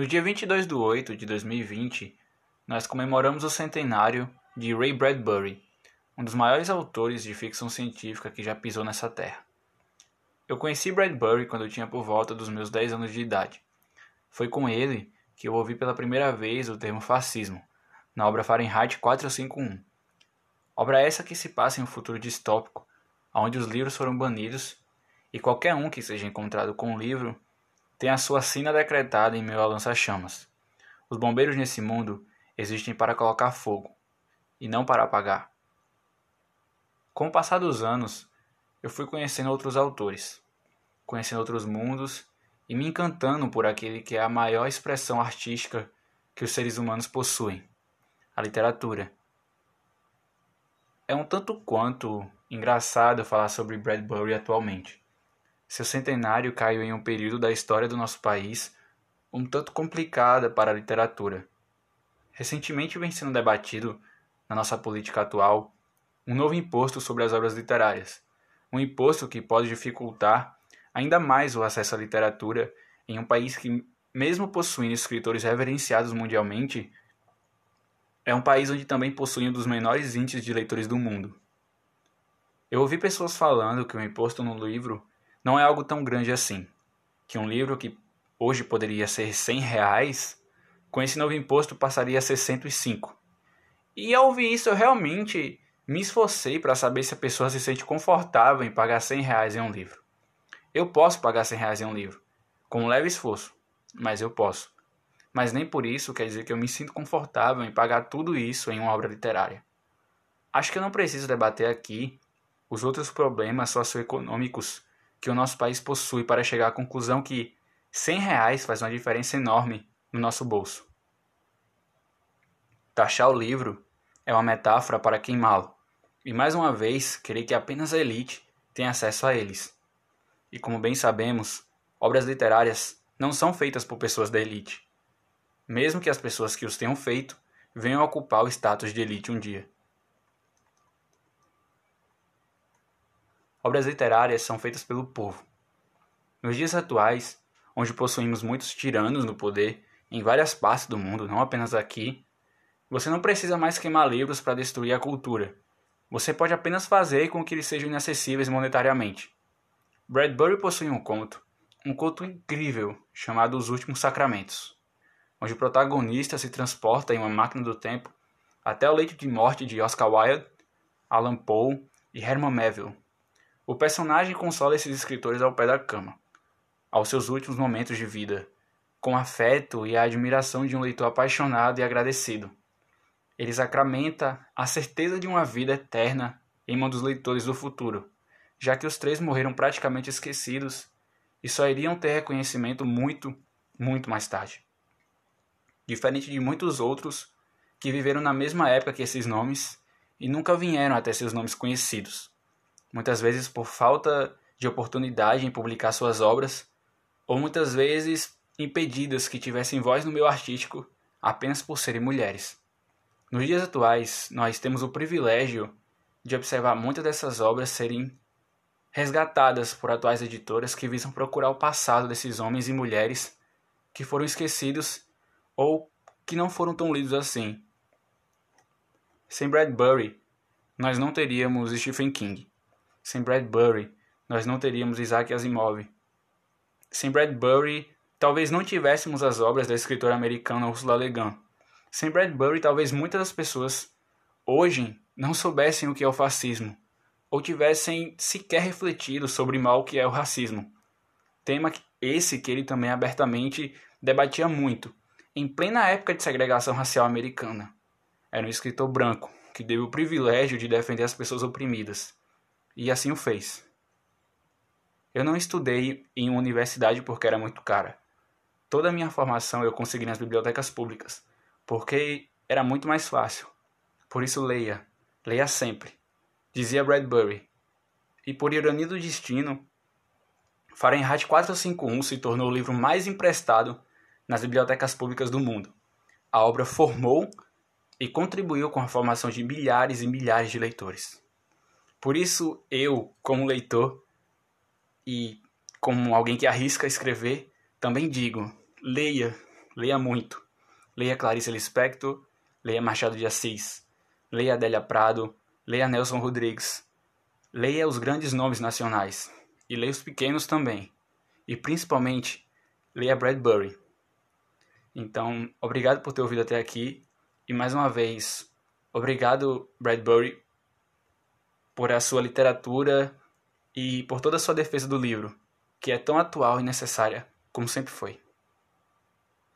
No dia 22 de 8 de 2020, nós comemoramos o centenário de Ray Bradbury, um dos maiores autores de ficção científica que já pisou nessa terra. Eu conheci Bradbury quando eu tinha por volta dos meus 10 anos de idade. Foi com ele que eu ouvi pela primeira vez o termo fascismo, na obra Fahrenheit 451. Obra essa que se passa em um futuro distópico, onde os livros foram banidos e qualquer um que seja encontrado com um livro tem a sua sina decretada em meio a lança-chamas. Os bombeiros nesse mundo existem para colocar fogo, e não para apagar. Com o passar dos anos, eu fui conhecendo outros autores, conhecendo outros mundos e me encantando por aquele que é a maior expressão artística que os seres humanos possuem, a literatura. É um tanto quanto engraçado falar sobre Bradbury atualmente. Seu centenário caiu em um período da história do nosso país um tanto complicada para a literatura. Recentemente vem sendo debatido, na nossa política atual, um novo imposto sobre as obras literárias. Um imposto que pode dificultar ainda mais o acesso à literatura em um país que, mesmo possuindo escritores reverenciados mundialmente, é um país onde também possui um dos menores índices de leitores do mundo. Eu ouvi pessoas falando que o imposto no livro não é algo tão grande assim. Que um livro que hoje poderia ser 100 reais, com esse novo imposto passaria a ser 105. E ao ouvir isso, eu realmente me esforcei para saber se a pessoa se sente confortável em pagar 100 reais em um livro. Eu posso pagar 100 reais em um livro, com um leve esforço, mas eu posso. Mas nem por isso quer dizer que eu me sinto confortável em pagar tudo isso em uma obra literária. Acho que eu não preciso debater aqui os outros problemas socioeconômicos que o nosso país possui para chegar à conclusão que 100 reais faz uma diferença enorme no nosso bolso. Taxar o livro é uma metáfora para queimá-lo, e mais uma vez querer que apenas a elite tenha acesso a eles. E como bem sabemos, obras literárias não são feitas por pessoas da elite, mesmo que as pessoas que os tenham feito venham ocupar o status de elite um dia. Obras literárias são feitas pelo povo. Nos dias atuais, onde possuímos muitos tiranos no poder em várias partes do mundo, não apenas aqui, você não precisa mais queimar livros para destruir a cultura. Você pode apenas fazer com que eles sejam inacessíveis monetariamente. Bradbury possui um conto, um conto incrível chamado Os Últimos Sacramentos, onde o protagonista se transporta em uma máquina do tempo até o leito de morte de Oscar Wilde, Alan Poe e Herman Melville, o personagem consola esses escritores ao pé da cama, aos seus últimos momentos de vida, com afeto e a admiração de um leitor apaixonado e agradecido. Ele sacramenta a certeza de uma vida eterna em mão dos leitores do futuro, já que os três morreram praticamente esquecidos e só iriam ter reconhecimento muito, muito mais tarde. Diferente de muitos outros que viveram na mesma época que esses nomes e nunca vieram até seus nomes conhecidos muitas vezes por falta de oportunidade em publicar suas obras, ou muitas vezes impedidas que tivessem voz no meio artístico apenas por serem mulheres. Nos dias atuais, nós temos o privilégio de observar muitas dessas obras serem resgatadas por atuais editoras que visam procurar o passado desses homens e mulheres que foram esquecidos ou que não foram tão lidos assim. Sem Bradbury, nós não teríamos Stephen King. Sem Bradbury, nós não teríamos Isaac Asimov. Sem Bradbury, talvez não tivéssemos as obras da escritora americana Ursula Le Guin. Sem Bradbury, talvez muitas das pessoas hoje não soubessem o que é o fascismo, ou tivessem sequer refletido sobre o mal que é o racismo. Tema esse que ele também abertamente debatia muito, em plena época de segregação racial americana. Era um escritor branco, que teve o privilégio de defender as pessoas oprimidas. E assim o fez. Eu não estudei em uma universidade porque era muito cara. Toda a minha formação eu consegui nas bibliotecas públicas, porque era muito mais fácil. Por isso leia, leia sempre, dizia Bradbury. E por ironia do destino, Fahrenheit 451 se tornou o livro mais emprestado nas bibliotecas públicas do mundo. A obra formou e contribuiu com a formação de milhares e milhares de leitores. Por isso, eu, como leitor e como alguém que arrisca escrever, também digo: leia, Leia muito. Leia Clarice Lispector, leia Machado de Assis, leia Adélia Prado, leia Nelson Rodrigues. Leia os grandes nomes nacionais e leia os pequenos também. E principalmente, leia Bradbury. Então, obrigado por ter ouvido até aqui e mais uma vez, obrigado Bradbury por a sua literatura e por toda a sua defesa do livro, que é tão atual e necessária como sempre foi.